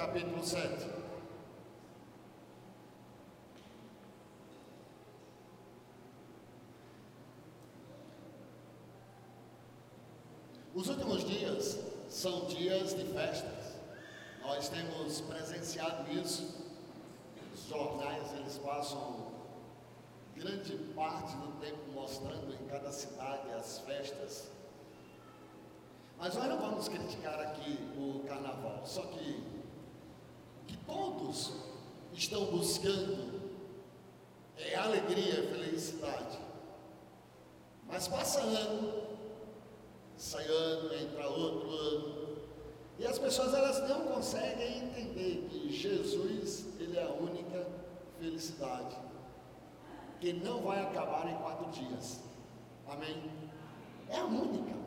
capítulo 7. Os últimos dias são dias de festas. Nós temos presenciado isso. Os jornais eles passam grande parte do tempo mostrando em cada cidade as festas. Mas nós não vamos criticar aqui o carnaval, só que que todos estão buscando é alegria, felicidade. Mas passa ano, sai ano, entra outro ano, e as pessoas elas não conseguem entender que Jesus ele é a única felicidade que não vai acabar em quatro dias. Amém? É a única.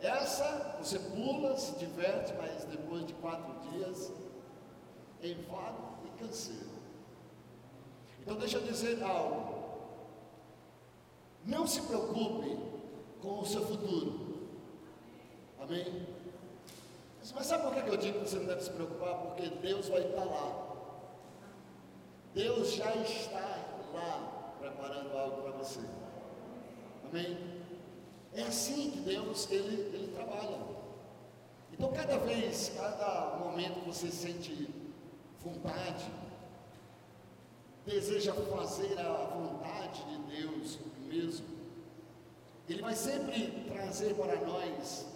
Essa você pula, se diverte, mas depois de quatro dias, enfado e canseiro. Então deixa eu dizer algo. Não se preocupe com o seu futuro. Amém? Mas sabe por que eu digo que você não deve se preocupar? Porque Deus vai estar lá. Deus já está lá preparando algo para você. Amém? É assim que Deus ele, ele trabalha. Então cada vez, cada momento que você sente vontade, deseja fazer a vontade de Deus mesmo, Ele vai sempre trazer para nós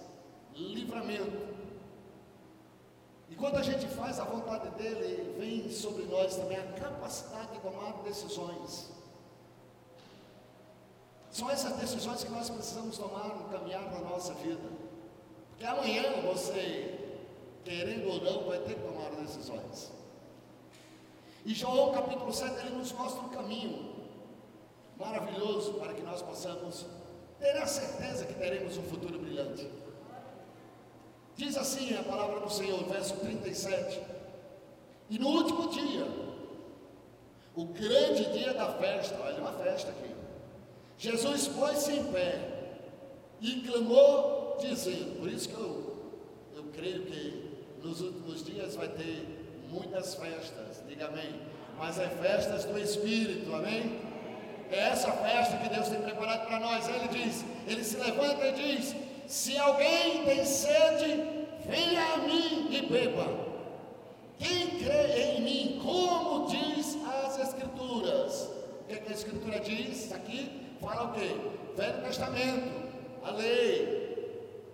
livramento. E quando a gente faz a vontade dele, vem sobre nós também a capacidade de tomar decisões. São essas decisões que nós precisamos tomar no caminhar da nossa vida. Porque amanhã você, querendo ou não, vai ter. E João capítulo 7, ele nos mostra um caminho maravilhoso para que nós possamos ter a certeza que teremos um futuro brilhante. Diz assim a palavra do Senhor, verso 37. E no último dia, o grande dia da festa, olha uma festa aqui. Jesus pôs-se em pé e clamou, dizendo: Por isso que eu, eu creio que nos últimos dias vai ter muitas festas, diga amém. Mas é festas do Espírito, amém? É essa festa que Deus tem preparado para nós. Ele diz: Ele se levanta e diz: Se alguém tem sede, venha a mim e beba. Quem crê em mim, como diz as Escrituras? O que, é que a Escritura diz aqui? fala o quê? Velho Testamento, a lei.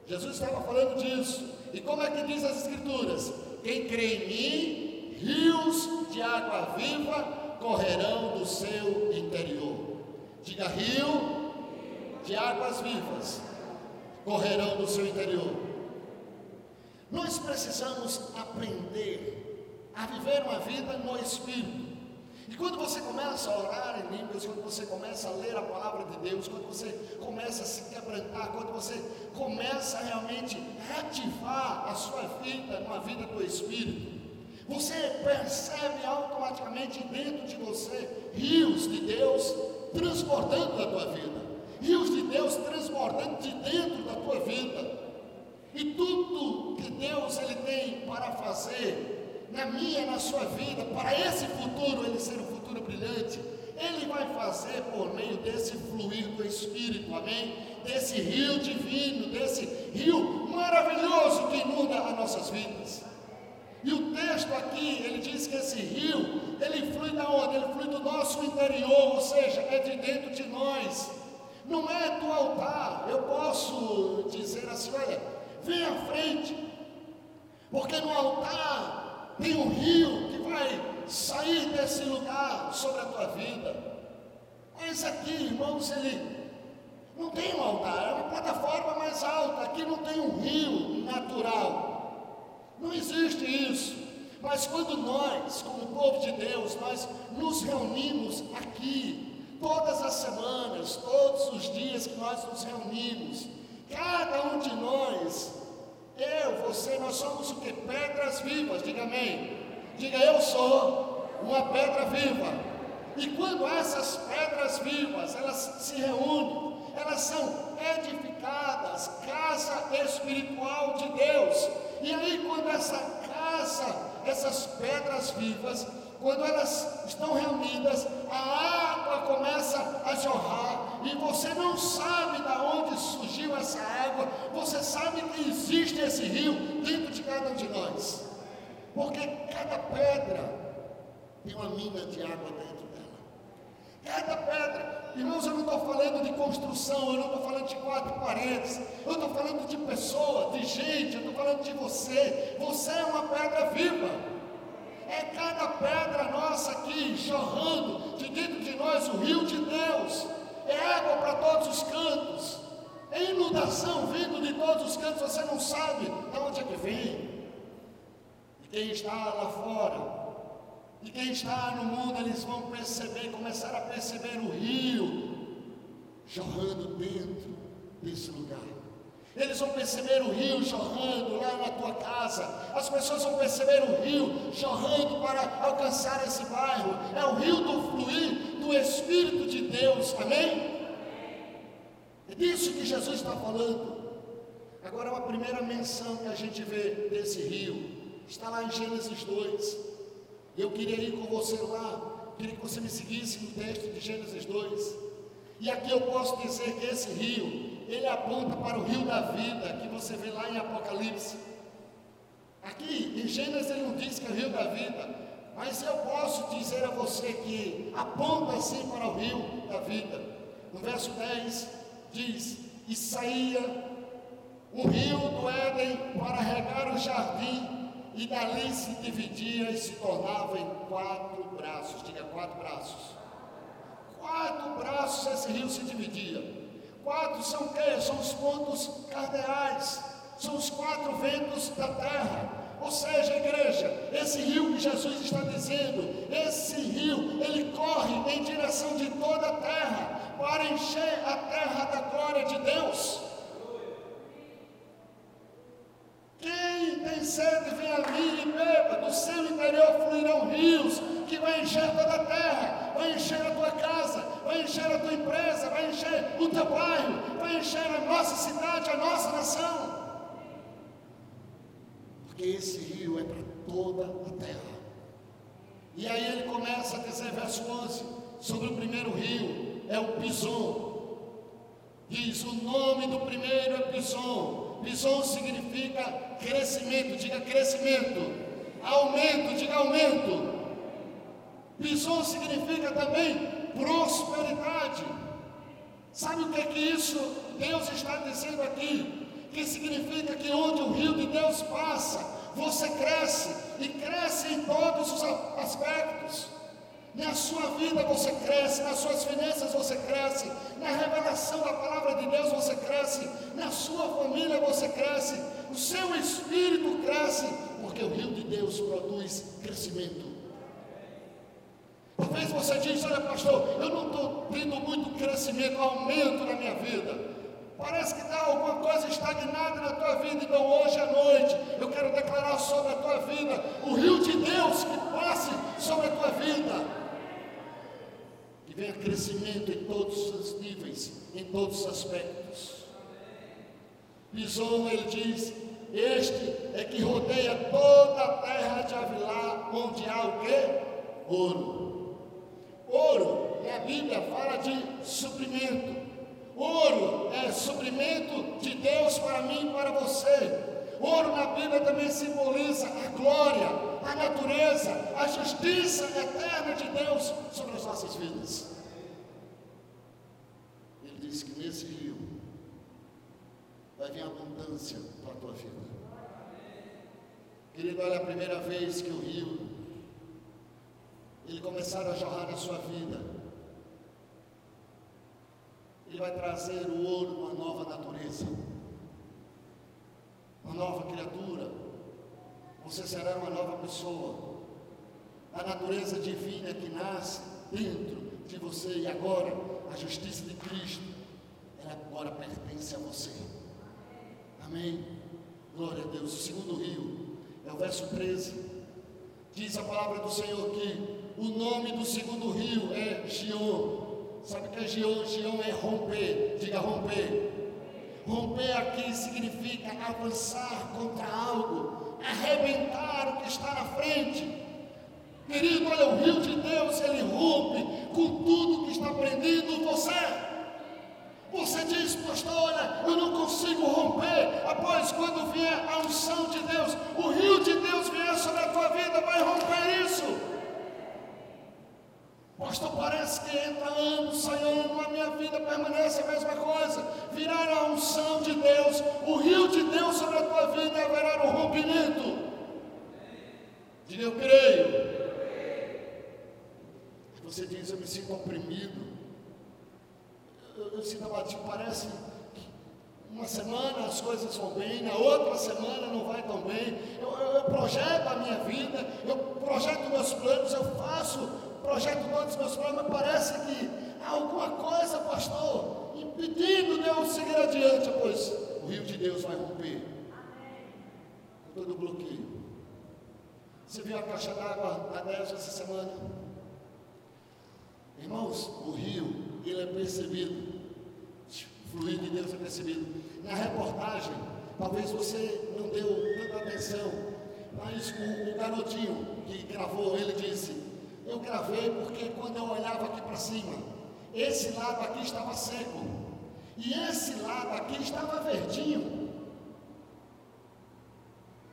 Jesus estava falando disso. E como é que diz as Escrituras? Quem crê em mim, rios de água viva correrão do seu interior. Diga rio de águas vivas correrão do seu interior. Nós precisamos aprender a viver uma vida no Espírito. E quando você começa a orar em línguas, quando você começa a ler a palavra de Deus, quando você começa a se quebrantar, quando você começa a realmente ativar a sua vida numa vida do Espírito, você percebe automaticamente dentro de você rios de Deus transbordando da tua vida, rios de Deus transbordando de dentro da tua vida. E tudo que Deus ele tem para fazer na minha, na sua vida, para esse futuro ele ser um futuro brilhante, ele vai fazer por meio desse fluir do Espírito, amém? Desse rio divino, desse rio maravilhoso que inunda as nossas vidas. E o texto aqui, ele diz que esse rio, ele flui da onde? Ele flui do nosso interior, ou seja, é de dentro de nós. Não é do altar. Eu posso dizer assim, olha, vem à frente. Porque no altar tem um rio que vai sair desse lugar sobre a tua vida. Mas aqui, irmãos, ele não tem um altar, é uma plataforma mais alta. Aqui não tem um rio natural. Não existe isso. Mas quando nós, como povo de Deus, nós nos reunimos aqui, todas as semanas, todos os dias que nós nos reunimos, cada um de nós eu, você, nós somos o que? Pedras vivas, diga amém. Diga eu sou uma pedra viva. E quando essas pedras vivas, elas se reúnem, elas são edificadas, casa espiritual de Deus. E aí quando essa casa essas pedras vivas, quando elas estão reunidas, a água começa a jorrar e você não sabe de onde surgiu essa água, você sabe que existe esse rio dentro de cada um de nós, porque cada pedra tem uma mina de água dentro dela. Cada pedra, irmãos, eu não estou falando de construção, eu não estou falando de quatro paredes, eu estou falando de pessoa, de gente, eu estou falando de você. Você é uma pedra viva. É cada pedra nossa aqui jorrando de dentro de nós o rio de Deus. É água para todos os cantos. É inundação vindo de todos os cantos, você não sabe de onde é que vem. E quem está lá fora e quem está no mundo, eles vão perceber, começar a perceber o rio jorrando dentro desse lugar. Eles vão perceber o rio jorrando lá na tua casa. As pessoas vão perceber o rio jorrando para alcançar esse bairro. É o rio do fluir do Espírito de Deus. Amém? É disso que Jesus está falando. Agora, uma primeira menção que a gente vê desse rio está lá em Gênesis 2. Eu queria ir com você lá, queria que você me seguisse no texto de Gênesis 2. E aqui eu posso dizer que esse rio, ele aponta para o rio da vida, que você vê lá em Apocalipse. Aqui em Gênesis ele não diz que é o rio da vida, mas eu posso dizer a você que aponta assim para o rio da vida. No verso 10 diz: E saía o rio do Éden para regar o jardim e dali se dividia e se tornava em quatro braços. Diga quatro braços. Quatro braços esse rio se dividia. Quatro são quê? São os pontos cardeais. São os quatro ventos da terra. Ou seja, igreja, esse rio que Jesus está dizendo, esse rio, ele corre em direção de toda a terra, para encher a terra da glória de Deus. Quem tem sede, vem a mim e beba. Do seu interior fluirão rios que vai encher toda a terra, vai encher a tua casa, vai encher a tua empresa, vai encher o teu bairro, vai encher a nossa cidade, a nossa nação. Porque esse rio é para toda a terra. E aí ele começa a dizer, verso 11, sobre o primeiro rio, é o Pison. Diz: o nome do primeiro é Pison Bison significa crescimento, diga crescimento. Aumento, diga aumento. Bison significa também prosperidade. Sabe o que é que isso Deus está dizendo aqui? Que significa que onde o rio de Deus passa, você cresce e cresce em todos os aspectos. Na sua vida você cresce, nas suas finanças você cresce, na revelação da palavra de Deus você cresce, na sua família você cresce, o seu espírito cresce, porque o rio de Deus produz crescimento. Talvez você diz, olha pastor, eu não estou tendo muito crescimento, aumento na minha vida. Parece que está alguma coisa estagnada na tua vida. Então hoje à noite eu quero declarar sobre a tua vida o rio de Deus que passe sobre a tua vida que venha crescimento em todos os níveis, em todos os aspectos. Bison, ele diz, este é que rodeia toda a terra de Avilá, onde há o quê? Ouro. Ouro, na Bíblia fala de suprimento. Ouro é suprimento de Deus para mim e para você. Ouro na Bíblia também simboliza a glória, a natureza, a justiça eterna de Deus sobre as nossas vidas. Ele diz que nesse rio vir abundância para a tua vida. Querido, olha a primeira vez que o rio ele começar a jorrar na sua vida. Ele vai trazer o ouro uma nova natureza uma nova criatura, você será uma nova pessoa. A natureza divina que nasce dentro de você e agora, a justiça de Cristo, ela agora pertence a você. Amém? Glória a Deus. O segundo rio é o verso 13. Diz a palavra do Senhor que o nome do segundo rio é Gion. Sabe o que é Gion? Gion é romper. Diga romper. Romper aqui significa avançar contra algo, arrebentar o que está na frente. Querido, olha, o rio de Deus, ele rompe com tudo que está prendido você. Você diz, pastor, olha, eu não consigo romper. Após quando vier a unção de Deus, o rio de Deus vier sobre a tua vida, vai romper isso. Pastor, parece que entra ano, sai ano, a minha vida permanece a mesma coisa. Virar a unção de Deus, o rio de Deus sobre a tua vida haverá um rompimento. Diga, eu creio. Você diz, eu. Eu, sinto abatido, parece que uma semana as coisas vão bem, na outra semana não vai tão bem. Eu, eu, eu projeto a minha vida, eu projeto meus planos, eu faço, projeto todos os meus planos, mas parece que há alguma coisa, pastor, impedindo de eu seguir adiante, pois o rio de Deus vai romper. Com todo bloqueio. Você viu a caixa d'água da 10 essa semana? Irmãos, o rio, ele é percebido. O fluir de Deus é percebido. Na reportagem, talvez você não deu tanta atenção, mas o, o garotinho que gravou, ele disse: Eu gravei porque quando eu olhava aqui para cima, esse lado aqui estava seco, e esse lado aqui estava verdinho.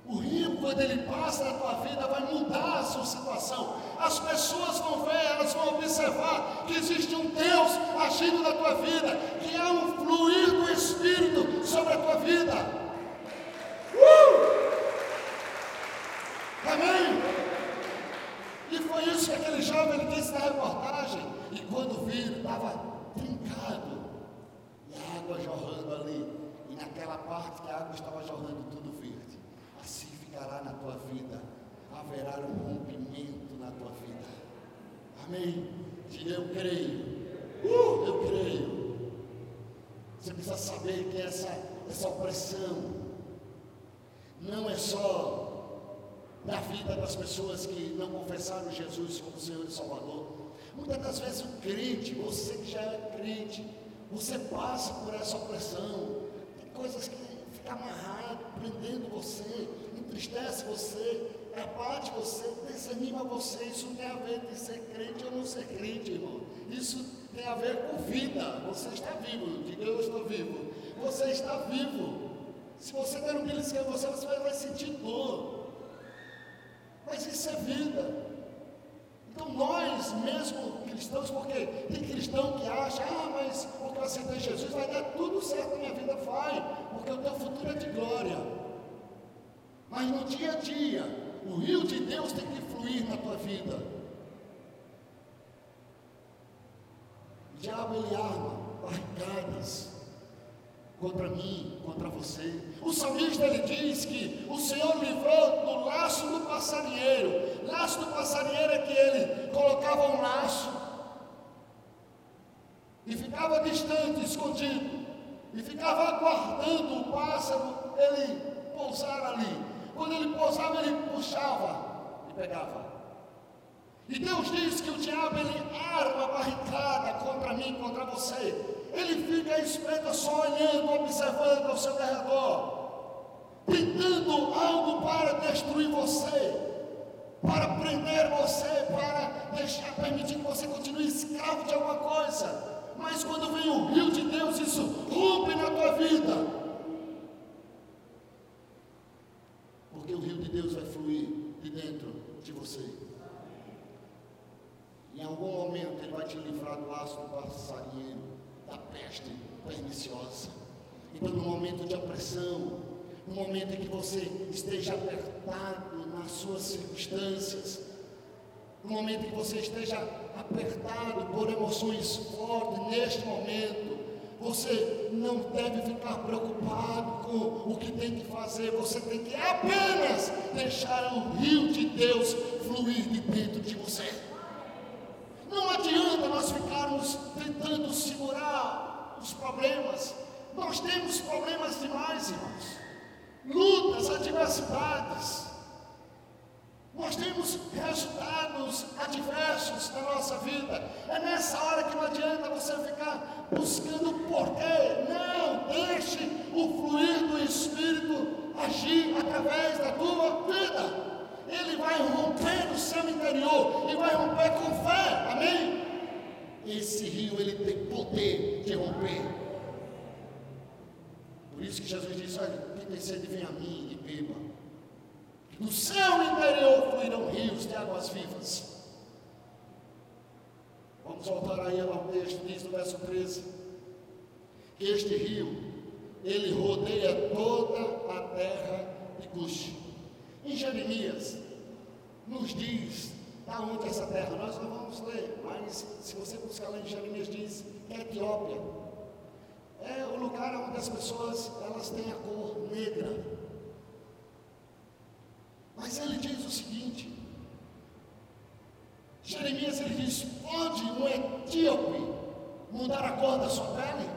O rio, quando ele passa na tua vida, vai mudar a sua situação. As pessoas vão ver, elas vão observar que existe um Deus agindo na tua vida, que há um fluir do Espírito sobre a tua vida. Uh! Amém? E foi isso que aquele jovem disse na reportagem. E quando viram, estava trincado. E a água jorrando ali. E naquela parte que a água estava jorrando tudo verde ficará na tua vida, haverá um rompimento na tua vida. Amém? Diga eu creio. Uh, eu creio. Você precisa saber que essa, essa opressão não é só na vida das pessoas que não confessaram Jesus como Senhor e Salvador. Muitas das vezes o crente, você que já é crente, você passa por essa opressão. Tem coisas que ficam amarradas, prendendo você entristece você, abate você, desanima você. Isso tem a ver com ser crente ou não ser crente, irmão. Isso tem a ver com vida. Você está vivo. Diga eu estou vivo. Você está vivo. Se você der um beliscão em você, você vai sentir dor. Mas isso é vida. Então nós mesmo cristãos, porque tem cristão que acha, ah, mas porque eu aceitei Jesus, vai dar tudo certo na minha vida, vai, porque o teu futuro é de glória. Mas no dia a dia, o rio de Deus tem que fluir na tua vida. O diabo ele arma barricadas contra mim, contra você. O salmista ele diz que o Senhor livrou do laço do passarinheiro. Laço do passarinheiro é que ele colocava um laço e ficava distante, escondido, e ficava aguardando o pássaro ele pousar ali. Quando ele pousava, ele puxava e pegava. E Deus diz que o diabo ele arma barricada contra mim, contra você. Ele fica esperto só olhando, observando ao seu derredor, tentando algo para destruir você, para prender você, para deixar, permitir que você continue escravo de alguma coisa. Mas quando vem o rio de Deus, isso rompe na tua vida. porque o rio de Deus vai fluir de dentro de você. Em algum momento ele vai te livrar do laço do passarinheiro, da peste perniciosa. Então, no momento de opressão, no momento em que você esteja apertado nas suas circunstâncias, no momento em que você esteja apertado por emoções fortes, neste momento, você não deve ficar preocupado com o que tem que fazer, você tem que apenas deixar o rio de Deus fluir de dentro de você. Não adianta nós ficarmos tentando segurar os problemas. Nós temos problemas demais, irmãos. Lutas, adversidades. Nós temos resultados adversos na nossa vida. É nessa hora que não adianta você ficar buscando porquê. Não, deixe o fluir do Espírito agir através da tua vida. Ele vai romper romper no interior e vai romper com fé. Amém? Esse rio ele tem poder de romper. Por isso que Jesus disse: Olha, quem tem sede, vem a mim e beba. No seu interior fluirão rios de águas vivas. Vamos voltar aí ao texto, diz no verso 13. Este rio, ele rodeia toda a terra de Cuxi. Em Jeremias, nos diz da onde essa terra. Nós não vamos ler, mas se você buscar lá em Jeremias, diz é Etiópia. É o lugar onde as pessoas elas têm a cor negra. Mas ele diz o seguinte: Jeremias ele diz: pode um etíope mudar a cor da sua pele?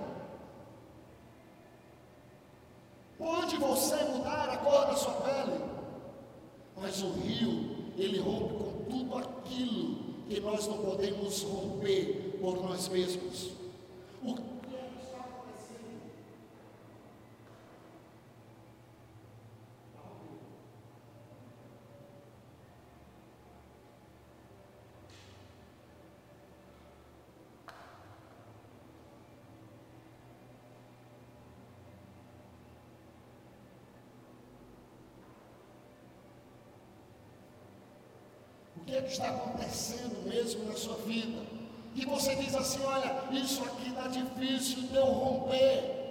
Pode você mudar a cor da sua pele? Mas o rio, ele rompe com tudo aquilo que nós não podemos romper por nós mesmos. O é que está acontecendo mesmo na sua vida. E você diz assim: olha, isso aqui está difícil de eu romper.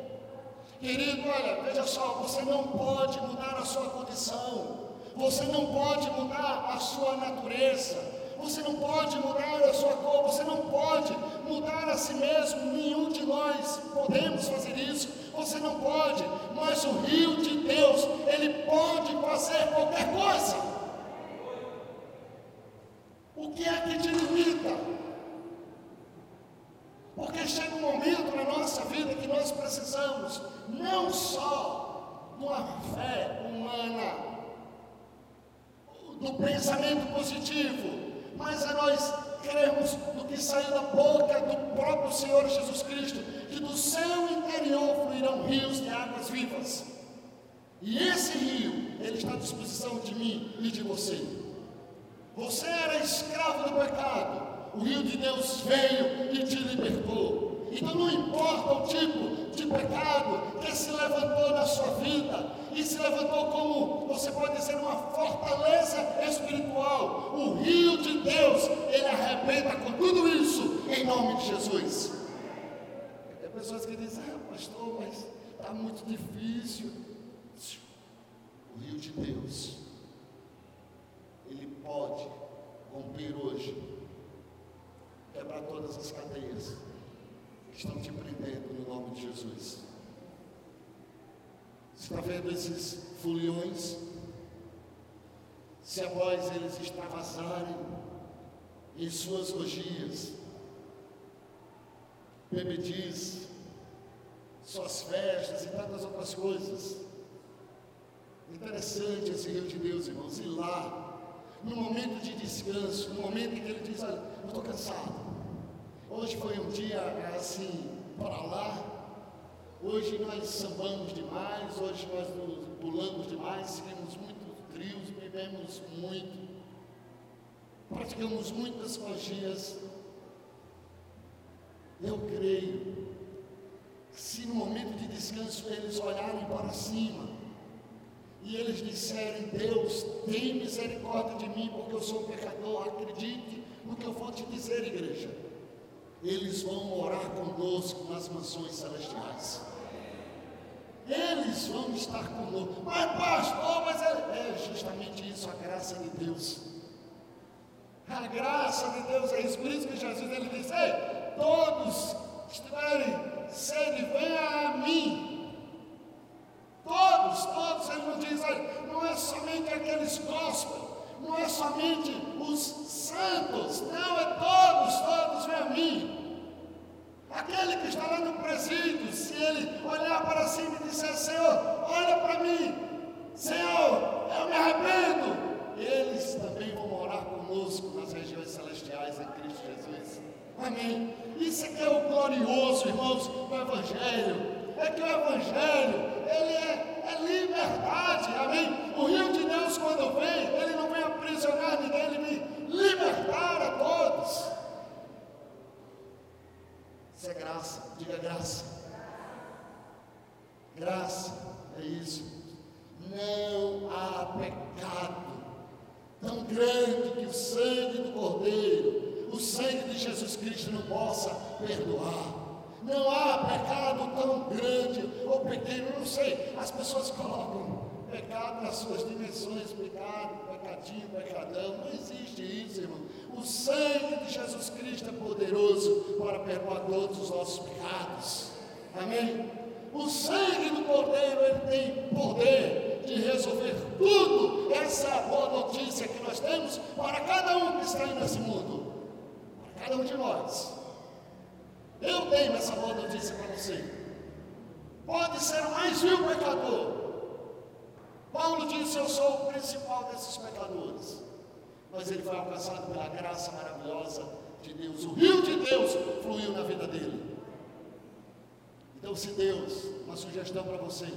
Querido, olha, veja só, você não pode mudar a sua condição, você não pode mudar a sua natureza, você não pode mudar a sua cor, você não pode mudar a si mesmo, nenhum de nós podemos fazer isso, você não pode, mas o rio de Deus, ele pode fazer qualquer coisa. O que é que te limita? Porque chega um momento na nossa vida que nós precisamos não uma fé humana, do pensamento positivo, mas a nós cremos no que saiu da boca do próprio Senhor Jesus Cristo, que do seu interior fluirão rios de águas vivas. E esse rio, ele está à disposição de mim e de você. Você era escravo do pecado. O rio de Deus veio e te libertou. Então não importa o tipo de pecado que se levantou na sua vida e se levantou como você pode dizer uma fortaleza espiritual. O rio de Deus, ele arrebenta com tudo isso em nome de Jesus. Tem pessoas que dizem, ah, pastor, mas está muito difícil. O rio de Deus ele pode romper hoje, quebrar todas as cadeias que estão te prendendo no nome de Jesus. Você está vendo esses foliões? Se após eles extravasarem em suas orgias, bebediz, suas festas e tantas outras coisas. Interessante esse rio de Deus, irmãos, e lá no momento de descanso, no momento em que ele diz: Olha, eu estou cansado. Hoje foi um dia assim, para lá. Hoje nós sambamos demais, hoje nós nos pulamos demais, seguimos muitos trios, bebemos muito, praticamos muitas magias. Eu creio que se no momento de descanso eles olharem para cima, e eles disserem: Deus, tem misericórdia de mim, porque eu sou pecador. Acredite no que eu vou te dizer, igreja. Eles vão morar conosco nas mansões celestiais. Eles vão estar conosco. Mas, pastor, mas é, é justamente isso, a graça de Deus. A graça de Deus é isso. Por isso que Jesus ele disse: Ei, todos estiverem sede, venha a mim. Todos, todos, ele nos diz, não é somente aqueles gospel, não é somente os santos, não, é todos, todos, vem a mim. Aquele que está lá no presídio, se ele olhar para cima e disser, Senhor, olha para mim, Senhor, eu me arrependo, eles também vão morar conosco nas regiões celestiais em Cristo Jesus. Amém. Isso é que é o glorioso, irmãos, do Evangelho é que o Evangelho, ele é, é liberdade, amém? O rio de Deus, quando vem, ele não aprisionar ninguém, ele me libertar a todos. Isso é graça, diga graça. Graça, é isso. Não há pecado tão grande que o sangue do Cordeiro, o sangue de Jesus Cristo não possa perdoar. Não há pecado tão grande ou pequeno, não sei, as pessoas colocam pecado nas suas dimensões, pecado, pecadinho, pecadão. Não existe isso, irmão. O sangue de Jesus Cristo é poderoso para perdoar todos os nossos pecados. Amém? O sangue do Cordeiro, ele tem poder de resolver tudo. Essa é boa notícia que nós temos para cada um que está nesse mundo. Para cada um de nós. Eu tenho essa boa notícia para você. Pode ser o mais vil pecador. Paulo disse: Eu sou o principal desses pecadores. Mas ele foi alcançado pela graça maravilhosa de Deus. O rio de Deus fluiu na vida dele. Então, se Deus, uma sugestão para você,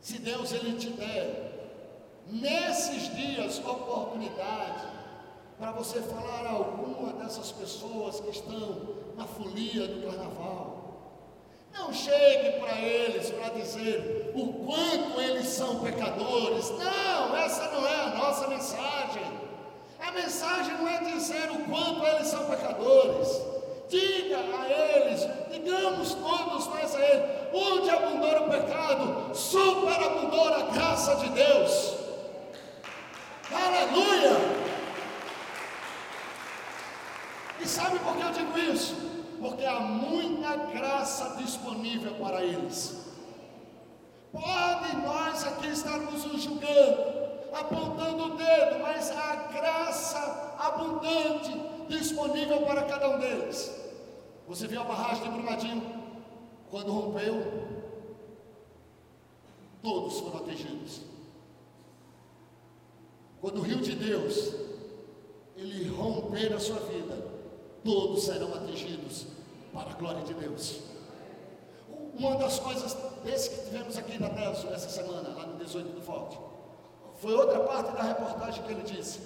se Deus ele te der nesses dias oportunidade para você falar a alguma dessas pessoas que estão na folia do carnaval, não chegue para eles para dizer o quanto eles são pecadores. Não, essa não é a nossa mensagem. A mensagem não é dizer o quanto eles são pecadores. Diga a eles, digamos todos nós a eles, onde abundou o pecado, superabundou a graça de Deus. Aleluia! E sabe por que eu digo isso? Porque há muita graça disponível para eles. Pode nós aqui estarmos nos julgando, apontando o dedo, mas há graça abundante disponível para cada um deles. Você viu a barragem de Brumadinho? Quando rompeu, todos foram atingidos. Quando o rio de Deus, ele romper a sua vida, todos serão atingidos para a glória de Deus. Uma das coisas desse que tivemos aqui na Nelson essa semana, lá no 18 do Forte, foi outra parte da reportagem que ele disse.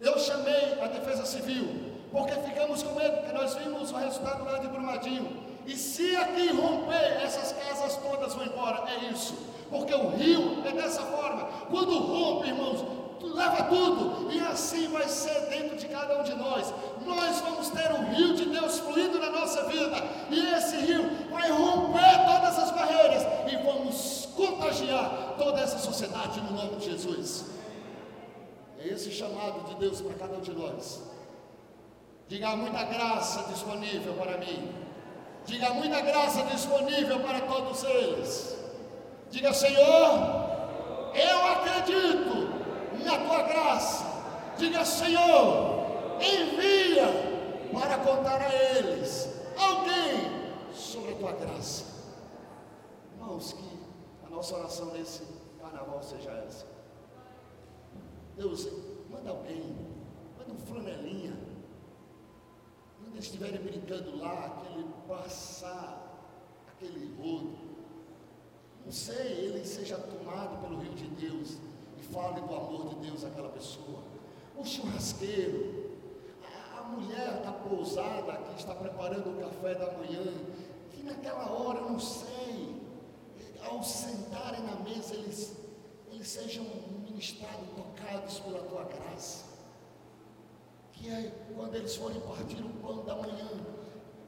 Eu chamei a Defesa Civil, porque ficamos com medo, porque nós vimos o resultado lá de Brumadinho. E se aqui romper, essas casas todas vão embora. É isso. Porque o rio é dessa forma. Quando rompe, irmãos, leva tudo, e assim vai ser dentro de cada um de nós. Nós vamos ter o rio de Deus fluindo na nossa vida, e esse rio vai romper todas as barreiras e vamos contagiar toda essa sociedade no nome de Jesus. É esse chamado de Deus para cada um de nós. Diga muita graça disponível para mim. Diga muita graça disponível para todos eles. Diga, Senhor, eu acredito na tua graça. Diga, Senhor, envia para contar a eles alguém sobre a tua graça. Irmãos, que a nossa oração nesse carnaval seja essa. Deus, manda alguém, manda um flanelinha. Quando eles estiverem brincando lá, aquele passar, aquele rodo, não sei, ele seja tomado pelo rio de Deus fale do amor de Deus àquela pessoa. O churrasqueiro, a, mulher da pousada que está preparando o café da manhã, que naquela hora, não sei, ao sentarem na mesa, eles, eles sejam ministrados, tocados pela tua graça. Que é quando eles forem partir o pão da manhã,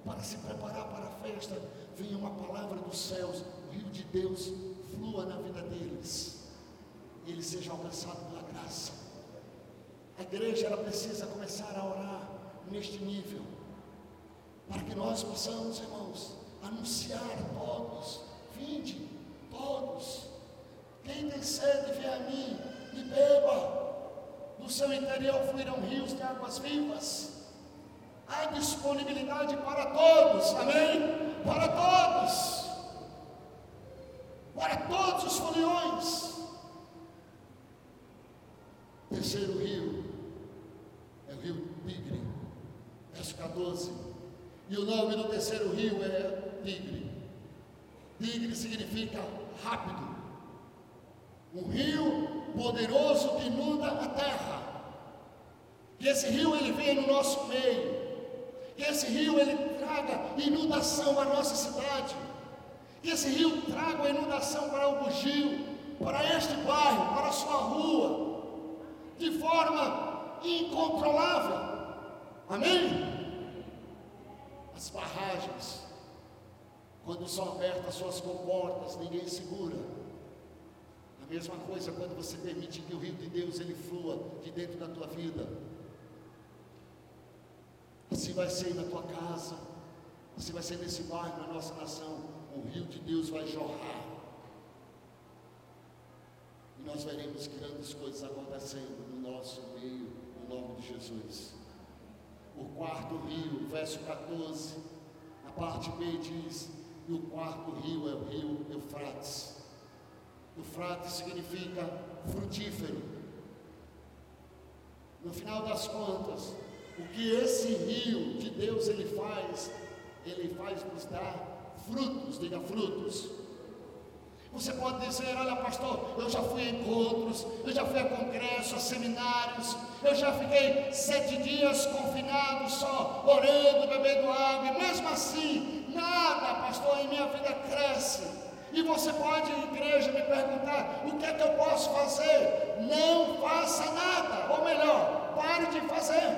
para se preparar para a festa, venha uma palavra dos céus, o rio de Deus flua na vida deles ele seja alcançado pela graça. A igreja ela precisa começar a orar neste nível, para que nós possamos, irmãos, anunciar todos: vinde, todos. Quem tem sede, vem a mim e beba. Do seu interior fluirão rios de águas vivas. Há disponibilidade para todos, amém? Para todos. Para todos os foliões. Terceiro rio é o rio Tigre, verso 14. E o nome do terceiro rio é Tigre. Tigre significa rápido. Um rio poderoso que inunda a terra. Que esse rio ele venha no nosso meio. Que esse rio ele traga inundação à nossa cidade. Que esse rio traga inundação para o bugio, para este bairro, para a sua rua incontrolável. Amém? As barragens, quando são abertas suas comportas, ninguém segura. A mesma coisa quando você permite que o rio de Deus ele flua de dentro da tua vida. Assim vai ser na tua casa, assim vai ser nesse bairro, na nossa nação. O rio de Deus vai jorrar. E nós veremos grandes coisas acontecendo nosso meio, no nome de Jesus. O quarto rio, verso 14, a parte B diz: e o quarto rio é o rio Eufrates. Eufrates significa frutífero. No final das contas, o que esse rio de Deus ele faz, ele faz nos dar frutos, diga frutos. Você pode dizer, olha pastor, eu já fui a encontros, eu já fui a congressos, a seminários, eu já fiquei sete dias confinado só, orando, bebendo água, e mesmo assim, nada, pastor, em minha vida cresce. E você pode, igreja, me perguntar: o que é que eu posso fazer? Não faça nada, ou melhor, pare de fazer.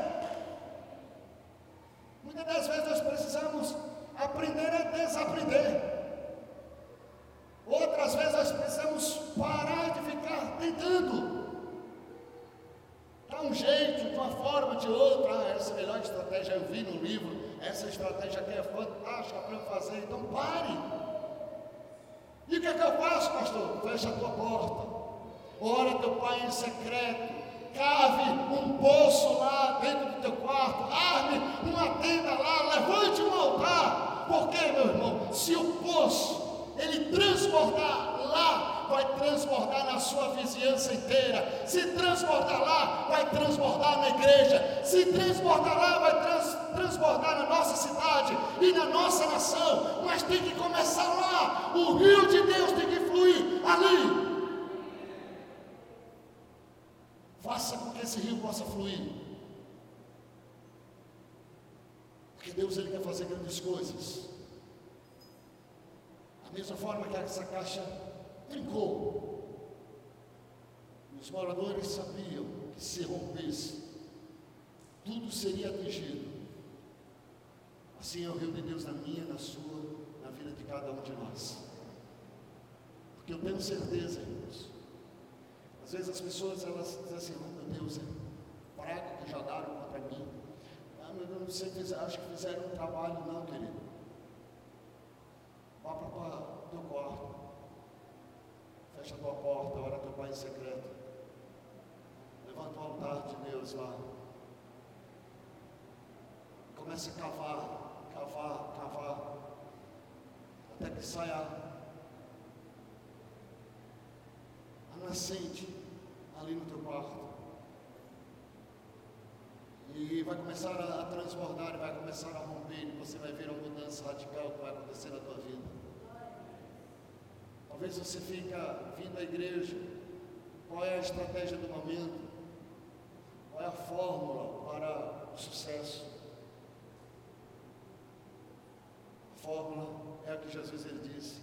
Muitas das vezes nós precisamos aprender a desaprender. Outras vezes nós precisamos parar de ficar tentando. Dá um jeito, de uma forma, de outra. Ah, essa é a melhor estratégia eu vi no livro. Essa estratégia aqui é fantástica para eu fazer. Então pare. E o que é que eu faço, pastor? Fecha a tua porta. Ora teu pai em secreto. Cave um poço lá dentro do teu quarto. Arme uma tenda lá. Levante um altar. Porque, meu irmão, se o poço ele transbordar lá, vai transbordar na sua vizinhança inteira. Se transbordar lá, vai transbordar na igreja. Se transbordar lá, vai trans, transbordar na nossa cidade e na nossa nação. Mas tem que começar lá. O rio de Deus tem que fluir ali. Faça com que esse rio possa fluir. Porque Deus ele quer fazer grandes coisas. Da mesma forma que essa caixa trincou. Os moradores sabiam que se rompesse, tudo seria atingido. Assim é o rio de Deus na minha, na sua, na vida de cada um de nós. Porque eu tenho certeza, irmãos. Às vezes as pessoas elas dizem assim, oh, meu Deus, é que jogaram contra mim. Ah, meu Deus, não sei, acho que fizeram um trabalho, não, querido. Vá para o teu quarto. Fecha a tua porta, ora teu Pai em secreto. Levanta o altar de Deus lá. Comece a cavar, cavar, cavar. Até que saia a nascente ali no teu quarto. E vai começar a, a transbordar, vai começar a romper, e você vai ver a mudança radical que vai acontecer na tua vida. Talvez você fica vindo à igreja. Qual é a estratégia do momento? Qual é a fórmula para o sucesso? A fórmula é a que Jesus ele disse: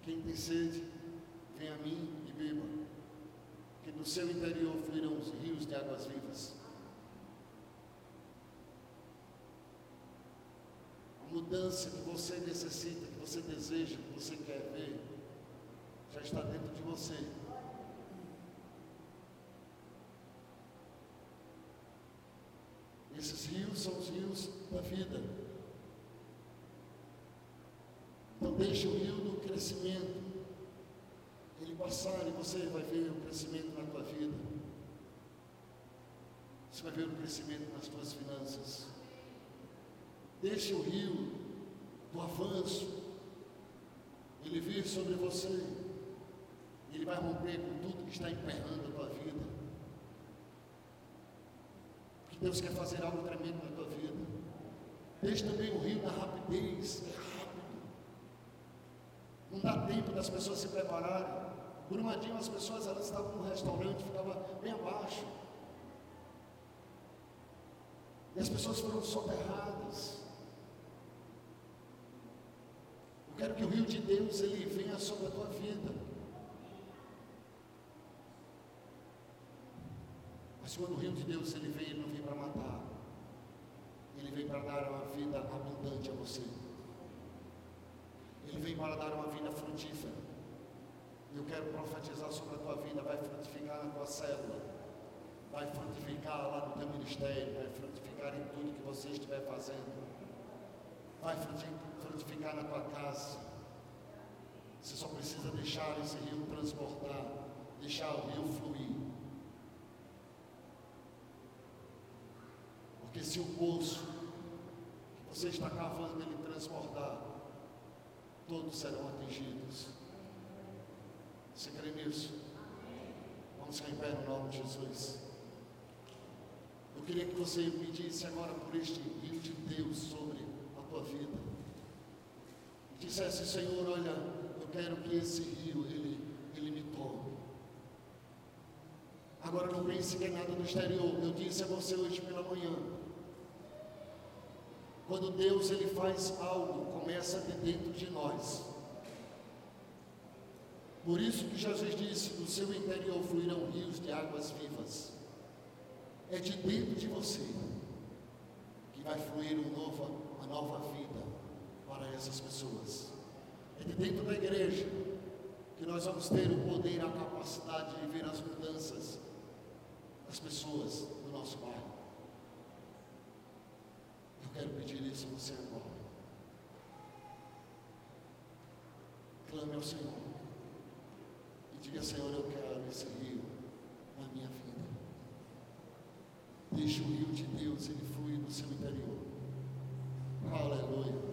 Quem tem sede, vem a mim e beba, que do seu interior fluirão os rios de águas vivas. Mudança que você necessita, que você deseja, que você quer ver, já está dentro de você. Esses rios são os rios da vida. Então deixe o rio do crescimento. Ele passar e você vai ver o crescimento na tua vida. Você vai ver o crescimento nas tuas finanças. Deixe o rio do avanço. Ele vir sobre você. Ele vai romper com tudo que está emperrando a tua vida. Que Deus quer fazer algo tremendo na tua vida. Deixe também o rio da rapidez. É rápido. Não dá tempo das pessoas se prepararem. Por uma dia as pessoas elas estavam no restaurante, ficava bem abaixo. E as pessoas foram soterradas. Eu quero que o rio de Deus ele venha sobre a tua vida. Mas quando o rio de Deus ele vem, ele não vem para matar. Ele vem para dar uma vida abundante a você. Ele vem para dar uma vida frutífera. Eu quero profetizar sobre a tua vida, vai frutificar na tua célula, vai frutificar lá no teu ministério, vai frutificar em tudo que você estiver fazendo, vai frutificar na tua casa. Você só precisa deixar esse rio transportar, deixar o rio fluir. Porque se o poço que você está cavando ele transbordar, todos serão atingidos. Você crê nisso? Vamos ficar em pé no nome de Jesus. Eu queria que você pedisse agora por este rio de Deus sobre tua vida. Dissesse, Senhor, olha, eu quero que esse rio, ele, ele me tome. Agora não pense que é nada no exterior. Eu disse a você hoje pela manhã. Quando Deus ele faz algo, começa de dentro de nós. Por isso que Jesus disse: do seu interior fluirão rios de águas vivas. É de dentro de você que vai fluir uma nova, uma nova vida para essas pessoas. É de dentro da igreja que nós vamos ter o poder, a capacidade de ver as mudanças das pessoas do nosso bairro. Eu quero pedir isso a você agora. Clame ao Senhor. E diga, Senhor, eu quero esse rio na minha vida. Deixe o rio de Deus ele fluir no seu interior. Aleluia.